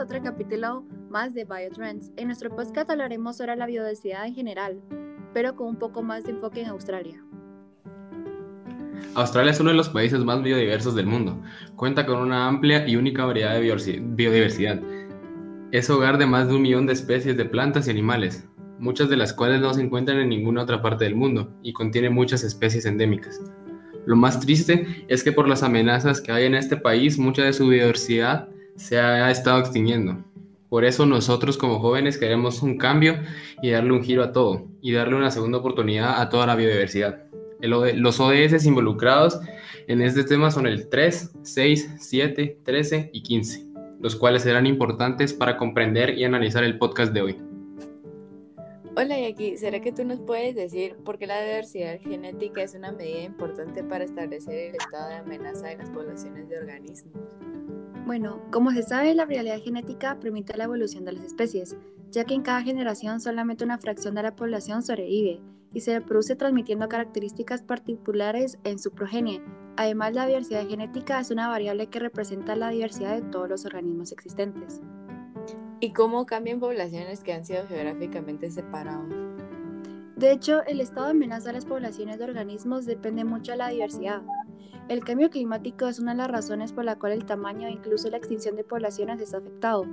Otro capítulo más de Biotrends. En nuestro podcast hablaremos sobre la biodiversidad en general, pero con un poco más de enfoque en Australia. Australia es uno de los países más biodiversos del mundo. Cuenta con una amplia y única variedad de biodiversidad. Es hogar de más de un millón de especies de plantas y animales, muchas de las cuales no se encuentran en ninguna otra parte del mundo y contiene muchas especies endémicas. Lo más triste es que por las amenazas que hay en este país, mucha de su biodiversidad se ha estado extinguiendo. Por eso nosotros como jóvenes queremos un cambio y darle un giro a todo y darle una segunda oportunidad a toda la biodiversidad. los ODS involucrados en este tema son el 3, 6, 7, 13 y 15, los cuales serán importantes para comprender y analizar el podcast de hoy. Hola Yaki, ¿será que tú nos puedes decir por qué la diversidad genética es una medida importante para establecer el estado de amenaza de las poblaciones de organismos? Bueno, como se sabe, la variabilidad genética permite la evolución de las especies, ya que en cada generación solamente una fracción de la población sobrevive y se reproduce transmitiendo características particulares en su progenie. Además, la diversidad genética es una variable que representa la diversidad de todos los organismos existentes y cómo cambian poblaciones que han sido geográficamente separadas. De hecho, el estado de amenaza a las poblaciones de organismos depende mucho de la diversidad. El cambio climático es una de las razones por la cual el tamaño e incluso la extinción de poblaciones está afectado,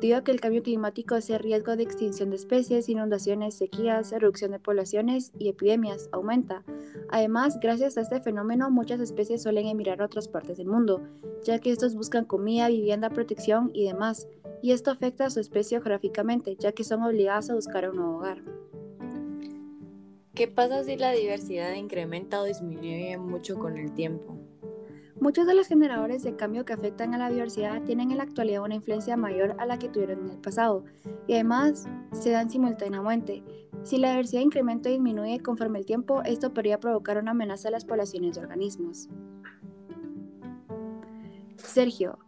debido a que el cambio climático hace riesgo de extinción de especies, inundaciones, sequías, reducción de poblaciones y epidemias aumenta. Además, gracias a este fenómeno, muchas especies suelen emigrar a otras partes del mundo, ya que estos buscan comida, vivienda, protección y demás y esto afecta a su especie geográficamente, ya que son obligadas a buscar un nuevo hogar. ¿Qué pasa si la diversidad incrementa o disminuye mucho con el tiempo? Muchos de los generadores de cambio que afectan a la diversidad tienen en la actualidad una influencia mayor a la que tuvieron en el pasado y además se dan simultáneamente. Si la diversidad incrementa o disminuye conforme el tiempo, esto podría provocar una amenaza a las poblaciones de organismos. Sergio,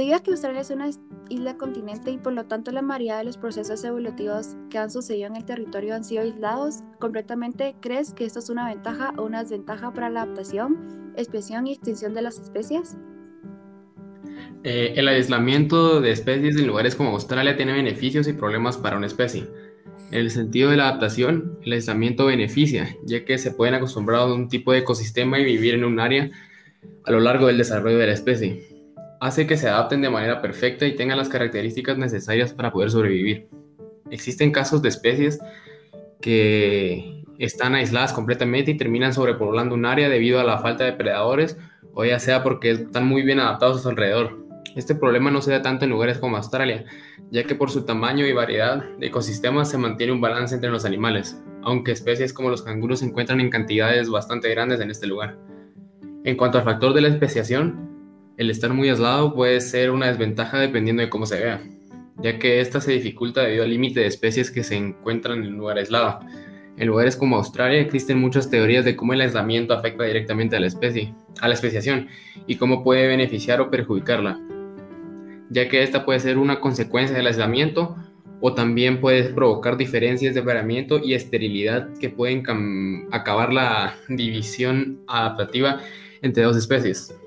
debido a que Australia es una isla continente y por lo tanto la mayoría de los procesos evolutivos que han sucedido en el territorio han sido aislados completamente, ¿crees que esto es una ventaja o una desventaja para la adaptación, expresión y extinción de las especies? Eh, el aislamiento de especies en lugares como Australia tiene beneficios y problemas para una especie. En el sentido de la adaptación, el aislamiento beneficia, ya que se pueden acostumbrar a un tipo de ecosistema y vivir en un área a lo largo del desarrollo de la especie hace que se adapten de manera perfecta y tengan las características necesarias para poder sobrevivir. Existen casos de especies que están aisladas completamente y terminan sobrepoblando un área debido a la falta de predadores o ya sea porque están muy bien adaptados a su alrededor. Este problema no se da tanto en lugares como Australia, ya que por su tamaño y variedad de ecosistemas se mantiene un balance entre los animales, aunque especies como los canguros se encuentran en cantidades bastante grandes en este lugar. En cuanto al factor de la especiación, el estar muy aislado puede ser una desventaja dependiendo de cómo se vea, ya que esta se dificulta debido al límite de especies que se encuentran en un lugar aislado. En lugares como Australia existen muchas teorías de cómo el aislamiento afecta directamente a la especie, a la especiación, y cómo puede beneficiar o perjudicarla, ya que esta puede ser una consecuencia del aislamiento o también puede provocar diferencias de apareamiento y esterilidad que pueden acabar la división adaptativa entre dos especies.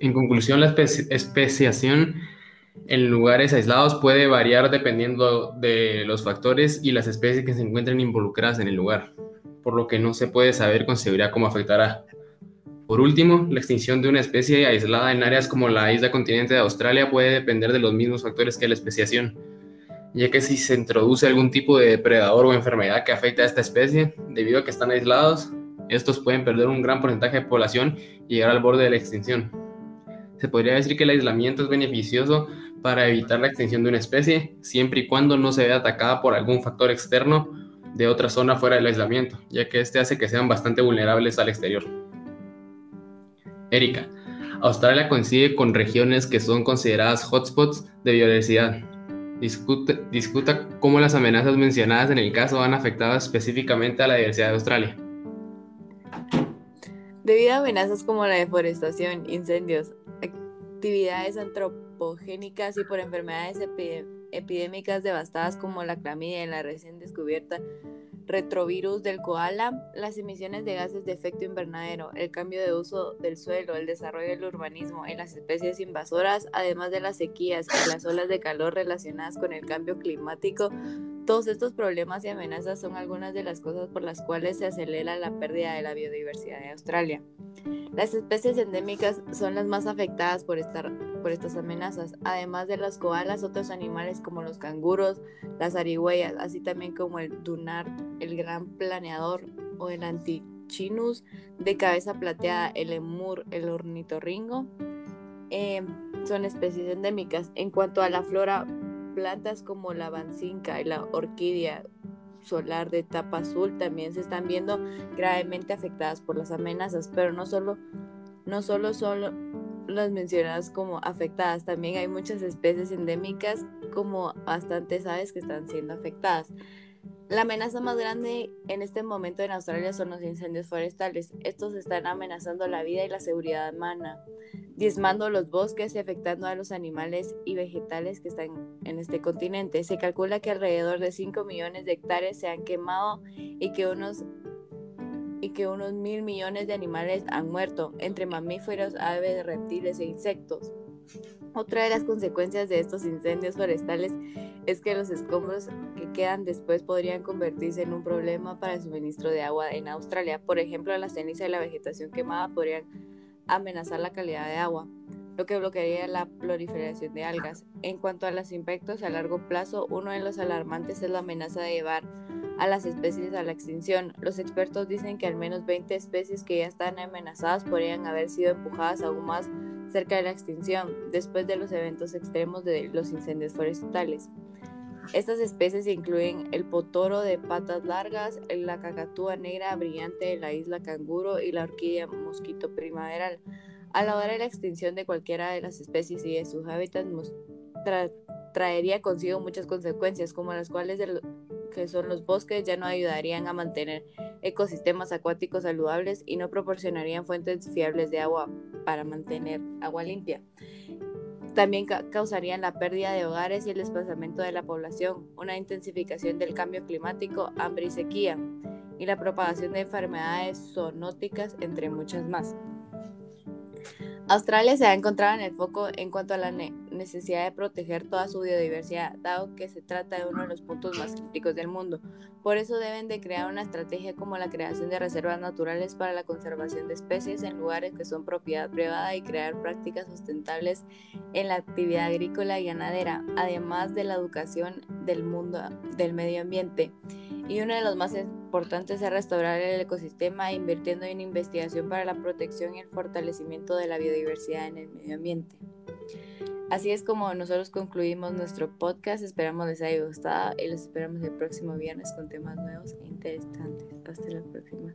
En conclusión, la especiación en lugares aislados puede variar dependiendo de los factores y las especies que se encuentren involucradas en el lugar, por lo que no se puede saber con seguridad cómo afectará. Por último, la extinción de una especie aislada en áreas como la isla continente de Australia puede depender de los mismos factores que la especiación, ya que si se introduce algún tipo de depredador o enfermedad que afecte a esta especie, debido a que están aislados, estos pueden perder un gran porcentaje de población y llegar al borde de la extinción. Se podría decir que el aislamiento es beneficioso para evitar la extinción de una especie, siempre y cuando no se vea atacada por algún factor externo de otra zona fuera del aislamiento, ya que este hace que sean bastante vulnerables al exterior. Erika, Australia coincide con regiones que son consideradas hotspots de biodiversidad. discuta cómo las amenazas mencionadas en el caso han afectado específicamente a la diversidad de Australia. Debido a amenazas como la deforestación, incendios, actividades antropogénicas y por enfermedades epidémicas devastadas como la clamidia en la recién descubierta retrovirus del koala, las emisiones de gases de efecto invernadero, el cambio de uso del suelo, el desarrollo del urbanismo en las especies invasoras, además de las sequías y las olas de calor relacionadas con el cambio climático, todos estos problemas y amenazas son algunas de las cosas por las cuales se acelera la pérdida de la biodiversidad de Australia. Las especies endémicas son las más afectadas por, por estas amenazas, además de las koalas, otros animales como los canguros, las arigüeyas, así también como el dunar, el gran planeador o el antichinus de cabeza plateada, el emur, el ornitorrinco, eh, son especies endémicas. En cuanto a la flora plantas como la bancinca y la orquídea solar de tapa azul también se están viendo gravemente afectadas por las amenazas, pero no solo, no solo son las mencionadas como afectadas, también hay muchas especies endémicas como bastantes aves que están siendo afectadas. La amenaza más grande en este momento en Australia son los incendios forestales. Estos están amenazando la vida y la seguridad humana diezmando los bosques y afectando a los animales y vegetales que están en este continente. Se calcula que alrededor de 5 millones de hectáreas se han quemado y que unos y que unos mil millones de animales han muerto, entre mamíferos, aves, reptiles e insectos. Otra de las consecuencias de estos incendios forestales es que los escombros que quedan después podrían convertirse en un problema para el suministro de agua en Australia. Por ejemplo, la ceniza y la vegetación quemada podrían amenazar la calidad de agua, lo que bloquearía la proliferación de algas. En cuanto a los impactos a largo plazo, uno de los alarmantes es la amenaza de llevar a las especies a la extinción. Los expertos dicen que al menos 20 especies que ya están amenazadas podrían haber sido empujadas aún más cerca de la extinción después de los eventos extremos de los incendios forestales. Estas especies incluyen el potoro de patas largas, la cacatúa negra brillante de la isla canguro y la orquídea mosquito primaveral. A la hora de la extinción de cualquiera de las especies y de sus hábitats traería consigo muchas consecuencias, como las cuales que son los bosques ya no ayudarían a mantener ecosistemas acuáticos saludables y no proporcionarían fuentes fiables de agua para mantener agua limpia. También causarían la pérdida de hogares y el desplazamiento de la población, una intensificación del cambio climático, hambre y sequía, y la propagación de enfermedades zoonóticas, entre muchas más. Australia se ha encontrado en el foco en cuanto a la necesidad de proteger toda su biodiversidad, dado que se trata de uno de los puntos más críticos del mundo. Por eso deben de crear una estrategia como la creación de reservas naturales para la conservación de especies en lugares que son propiedad privada y crear prácticas sustentables en la actividad agrícola y ganadera, además de la educación del mundo del medio ambiente y uno de los más importantes es restaurar el ecosistema invirtiendo en investigación para la protección y el fortalecimiento de la biodiversidad en el medio ambiente. Así es como nosotros concluimos nuestro podcast. Esperamos les haya gustado y los esperamos el próximo viernes con temas nuevos e interesantes. Hasta la próxima.